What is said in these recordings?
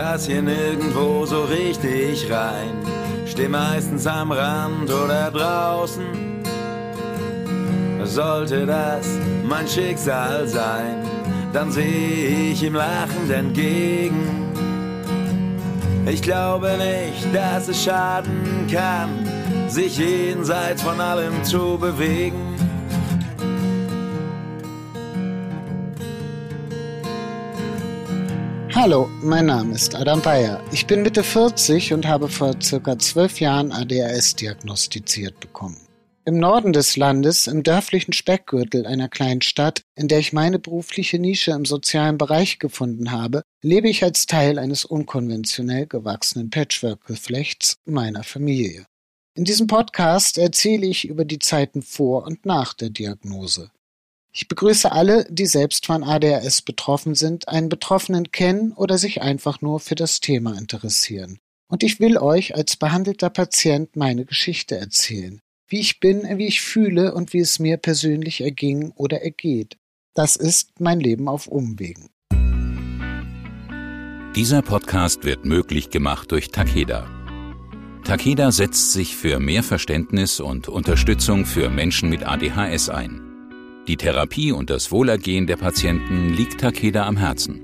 Pass hier nirgendwo so richtig rein. Steh meistens am Rand oder draußen. Sollte das mein Schicksal sein, dann sehe ich ihm lachend entgegen. Ich glaube nicht, dass es schaden kann, sich jenseits von allem zu bewegen. Hallo, mein Name ist Adam Bayer. Ich bin Mitte 40 und habe vor circa zwölf Jahren ADHS diagnostiziert bekommen. Im Norden des Landes, im dörflichen Speckgürtel einer kleinen Stadt, in der ich meine berufliche Nische im sozialen Bereich gefunden habe, lebe ich als Teil eines unkonventionell gewachsenen Patchwork-Geflechts meiner Familie. In diesem Podcast erzähle ich über die Zeiten vor und nach der Diagnose. Ich begrüße alle, die selbst von ADHS betroffen sind, einen Betroffenen kennen oder sich einfach nur für das Thema interessieren. Und ich will euch als behandelter Patient meine Geschichte erzählen, wie ich bin, wie ich fühle und wie es mir persönlich erging oder ergeht. Das ist mein Leben auf Umwegen. Dieser Podcast wird möglich gemacht durch Takeda. Takeda setzt sich für mehr Verständnis und Unterstützung für Menschen mit ADHS ein. Die Therapie und das Wohlergehen der Patienten liegt Takeda am Herzen.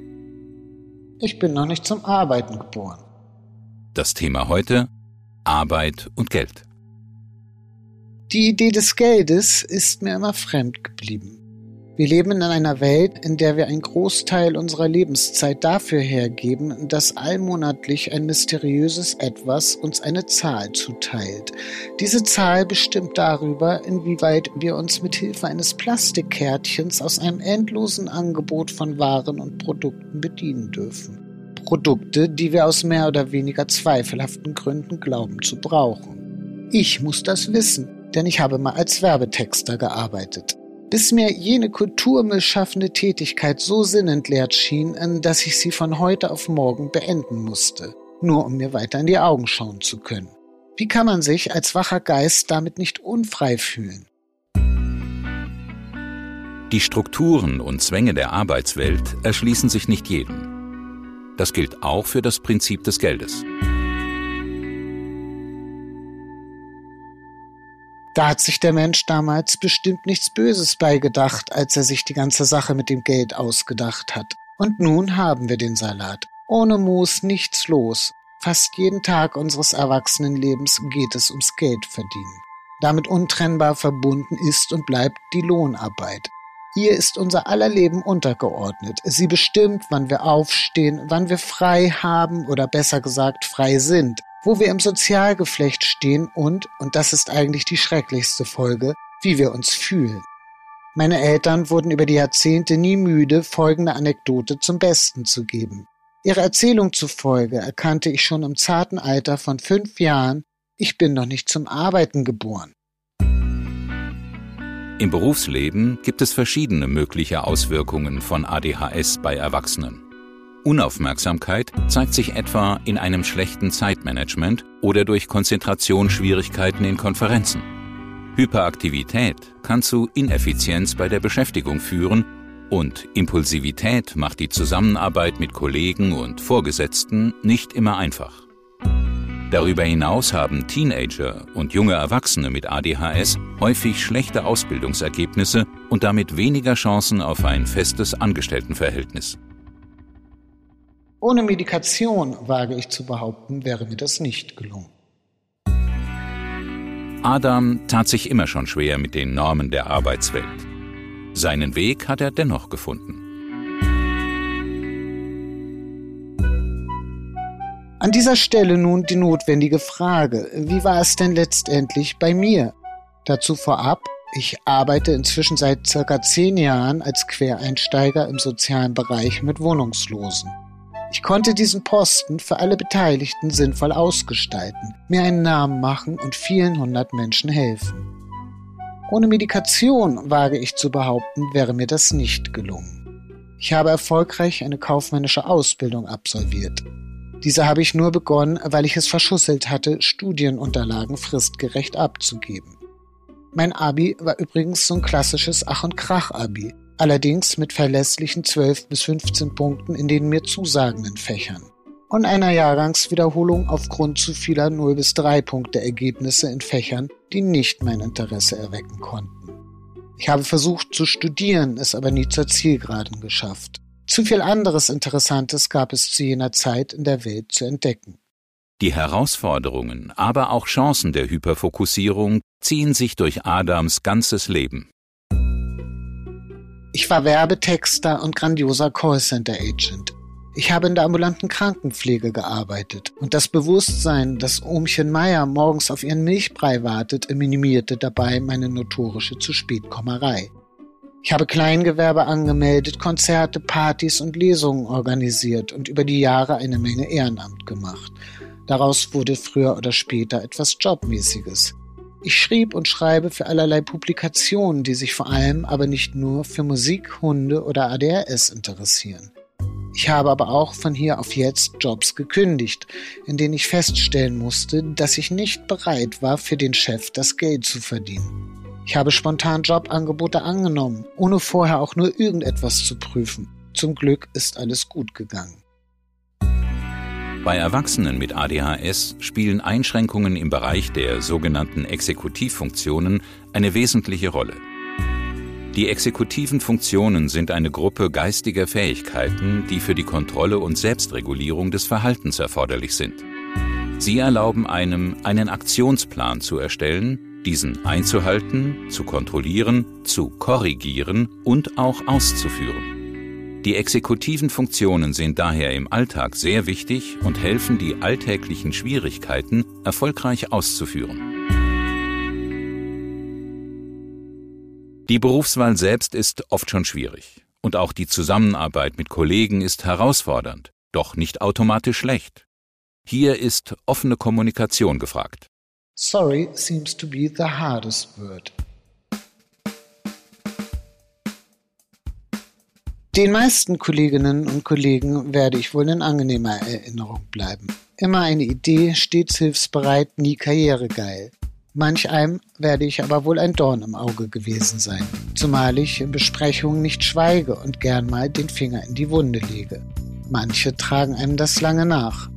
Ich bin noch nicht zum Arbeiten geboren. Das Thema heute Arbeit und Geld. Die Idee des Geldes ist mir immer fremd geblieben. Wir leben in einer Welt, in der wir einen Großteil unserer Lebenszeit dafür hergeben, dass allmonatlich ein mysteriöses Etwas uns eine Zahl zuteilt. Diese Zahl bestimmt darüber, inwieweit wir uns mit Hilfe eines Plastikkärtchens aus einem endlosen Angebot von Waren und Produkten bedienen dürfen. Produkte, die wir aus mehr oder weniger zweifelhaften Gründen glauben zu brauchen. Ich muss das wissen, denn ich habe mal als Werbetexter gearbeitet bis mir jene kulturmilschaffende Tätigkeit so sinnentleert schien, dass ich sie von heute auf morgen beenden musste, nur um mir weiter in die Augen schauen zu können. Wie kann man sich als wacher Geist damit nicht unfrei fühlen? Die Strukturen und Zwänge der Arbeitswelt erschließen sich nicht jedem. Das gilt auch für das Prinzip des Geldes. Da hat sich der Mensch damals bestimmt nichts Böses beigedacht, als er sich die ganze Sache mit dem Geld ausgedacht hat. Und nun haben wir den Salat. Ohne Moos nichts los. Fast jeden Tag unseres Erwachsenenlebens geht es ums Geld verdienen. Damit untrennbar verbunden ist und bleibt die Lohnarbeit. Ihr ist unser aller Leben untergeordnet. Sie bestimmt, wann wir aufstehen, wann wir frei haben oder besser gesagt frei sind, wo wir im Sozialgeflecht stehen und, und das ist eigentlich die schrecklichste Folge, wie wir uns fühlen. Meine Eltern wurden über die Jahrzehnte nie müde, folgende Anekdote zum Besten zu geben. Ihrer Erzählung zufolge erkannte ich schon im zarten Alter von fünf Jahren, ich bin noch nicht zum Arbeiten geboren. Im Berufsleben gibt es verschiedene mögliche Auswirkungen von ADHS bei Erwachsenen. Unaufmerksamkeit zeigt sich etwa in einem schlechten Zeitmanagement oder durch Konzentrationsschwierigkeiten in Konferenzen. Hyperaktivität kann zu Ineffizienz bei der Beschäftigung führen und Impulsivität macht die Zusammenarbeit mit Kollegen und Vorgesetzten nicht immer einfach. Darüber hinaus haben Teenager und junge Erwachsene mit ADHS häufig schlechte Ausbildungsergebnisse und damit weniger Chancen auf ein festes Angestelltenverhältnis. Ohne Medikation, wage ich zu behaupten, wäre mir das nicht gelungen. Adam tat sich immer schon schwer mit den Normen der Arbeitswelt. Seinen Weg hat er dennoch gefunden. An dieser Stelle nun die notwendige Frage, wie war es denn letztendlich bei mir? Dazu vorab, ich arbeite inzwischen seit circa zehn Jahren als Quereinsteiger im sozialen Bereich mit Wohnungslosen. Ich konnte diesen Posten für alle Beteiligten sinnvoll ausgestalten, mir einen Namen machen und vielen hundert Menschen helfen. Ohne Medikation, wage ich zu behaupten, wäre mir das nicht gelungen. Ich habe erfolgreich eine kaufmännische Ausbildung absolviert. Diese habe ich nur begonnen, weil ich es verschusselt hatte, Studienunterlagen fristgerecht abzugeben. Mein Abi war übrigens so ein klassisches Ach- und Krach-Abi allerdings mit verlässlichen 12 bis 15 Punkten in den mir zusagenden Fächern. und einer Jahrgangswiederholung aufgrund zu vieler 0 bis 3 Punkte Ergebnisse in Fächern, die nicht mein Interesse erwecken konnten. Ich habe versucht zu studieren, es aber nie zur Zielgeraden geschafft. Zu viel anderes Interessantes gab es zu jener Zeit in der Welt zu entdecken. Die Herausforderungen, aber auch Chancen der Hyperfokussierung ziehen sich durch Adams ganzes Leben. Ich war Werbetexter und grandioser Callcenter-Agent. Ich habe in der ambulanten Krankenpflege gearbeitet und das Bewusstsein, dass Ohmchen Meier morgens auf ihren Milchbrei wartet, minimierte dabei meine notorische Zu-Spät-Kommerei. Ich habe Kleingewerbe angemeldet, Konzerte, Partys und Lesungen organisiert und über die Jahre eine Menge Ehrenamt gemacht. Daraus wurde früher oder später etwas Jobmäßiges. Ich schrieb und schreibe für allerlei Publikationen, die sich vor allem aber nicht nur für Musik, Hunde oder ADHS interessieren. Ich habe aber auch von hier auf jetzt Jobs gekündigt, in denen ich feststellen musste, dass ich nicht bereit war, für den Chef das Geld zu verdienen. Ich habe spontan Jobangebote angenommen, ohne vorher auch nur irgendetwas zu prüfen. Zum Glück ist alles gut gegangen. Bei Erwachsenen mit ADHS spielen Einschränkungen im Bereich der sogenannten Exekutivfunktionen eine wesentliche Rolle. Die exekutiven Funktionen sind eine Gruppe geistiger Fähigkeiten, die für die Kontrolle und Selbstregulierung des Verhaltens erforderlich sind. Sie erlauben einem, einen Aktionsplan zu erstellen, diesen einzuhalten, zu kontrollieren, zu korrigieren und auch auszuführen. Die exekutiven Funktionen sind daher im Alltag sehr wichtig und helfen, die alltäglichen Schwierigkeiten erfolgreich auszuführen. Die Berufswahl selbst ist oft schon schwierig. Und auch die Zusammenarbeit mit Kollegen ist herausfordernd, doch nicht automatisch schlecht. Hier ist offene Kommunikation gefragt. Sorry seems to be the hardest word. Den meisten Kolleginnen und Kollegen werde ich wohl in angenehmer Erinnerung bleiben. Immer eine Idee, stets hilfsbereit, nie karrieregeil. Manch einem werde ich aber wohl ein Dorn im Auge gewesen sein, zumal ich in Besprechungen nicht schweige und gern mal den Finger in die Wunde lege. Manche tragen einem das lange nach.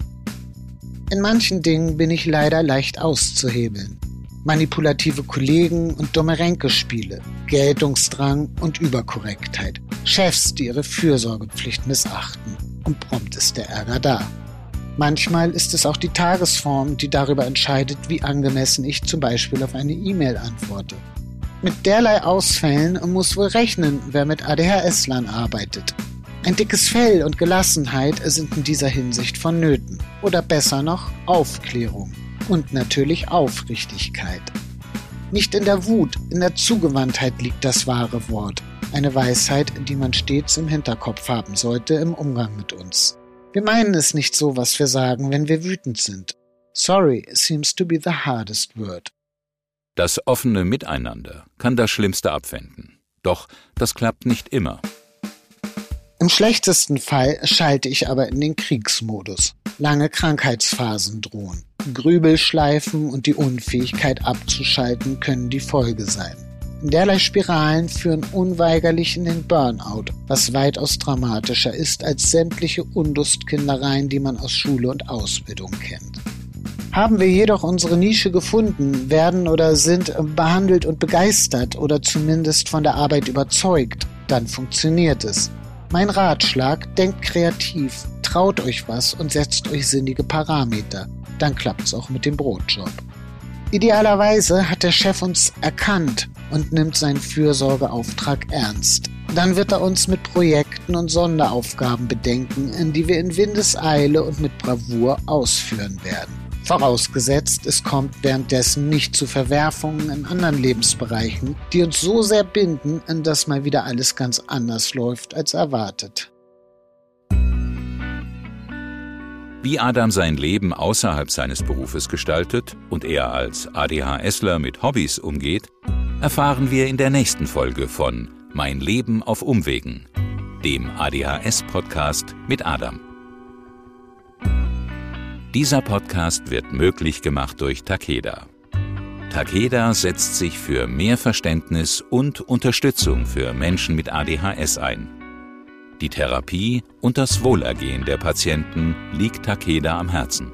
In manchen Dingen bin ich leider leicht auszuhebeln. Manipulative Kollegen und dumme Ränkespiele, Geltungsdrang und Überkorrektheit, Chefs, die ihre Fürsorgepflicht missachten. Und prompt ist der Ärger da. Manchmal ist es auch die Tagesform, die darüber entscheidet, wie angemessen ich zum Beispiel auf eine E-Mail antworte. Mit derlei Ausfällen muss wohl rechnen, wer mit ADHS-Lern arbeitet. Ein dickes Fell und Gelassenheit sind in dieser Hinsicht vonnöten. Oder besser noch, Aufklärung. Und natürlich Aufrichtigkeit. Nicht in der Wut, in der Zugewandtheit liegt das wahre Wort. Eine Weisheit, die man stets im Hinterkopf haben sollte im Umgang mit uns. Wir meinen es nicht so, was wir sagen, wenn wir wütend sind. Sorry seems to be the hardest word. Das offene Miteinander kann das Schlimmste abwenden. Doch das klappt nicht immer. Im schlechtesten Fall schalte ich aber in den Kriegsmodus. Lange Krankheitsphasen drohen. Grübelschleifen und die Unfähigkeit abzuschalten können die Folge sein. Derlei Spiralen führen unweigerlich in den Burnout, was weitaus dramatischer ist als sämtliche Unlustkindereien, die man aus Schule und Ausbildung kennt. Haben wir jedoch unsere Nische gefunden, werden oder sind behandelt und begeistert oder zumindest von der Arbeit überzeugt, dann funktioniert es. Mein Ratschlag, denkt kreativ, traut euch was und setzt euch sinnige Parameter. Dann klappt's auch mit dem Brotjob. Idealerweise hat der Chef uns erkannt und nimmt seinen Fürsorgeauftrag ernst. Dann wird er uns mit Projekten und Sonderaufgaben bedenken, die wir in Windeseile und mit Bravour ausführen werden. Vorausgesetzt, es kommt währenddessen nicht zu Verwerfungen in anderen Lebensbereichen, die uns so sehr binden, dass mal wieder alles ganz anders läuft als erwartet. Wie Adam sein Leben außerhalb seines Berufes gestaltet und er als ADHSler mit Hobbys umgeht, erfahren wir in der nächsten Folge von Mein Leben auf Umwegen, dem ADHS-Podcast mit Adam. Dieser Podcast wird möglich gemacht durch Takeda. Takeda setzt sich für mehr Verständnis und Unterstützung für Menschen mit ADHS ein. Die Therapie und das Wohlergehen der Patienten liegt Takeda am Herzen.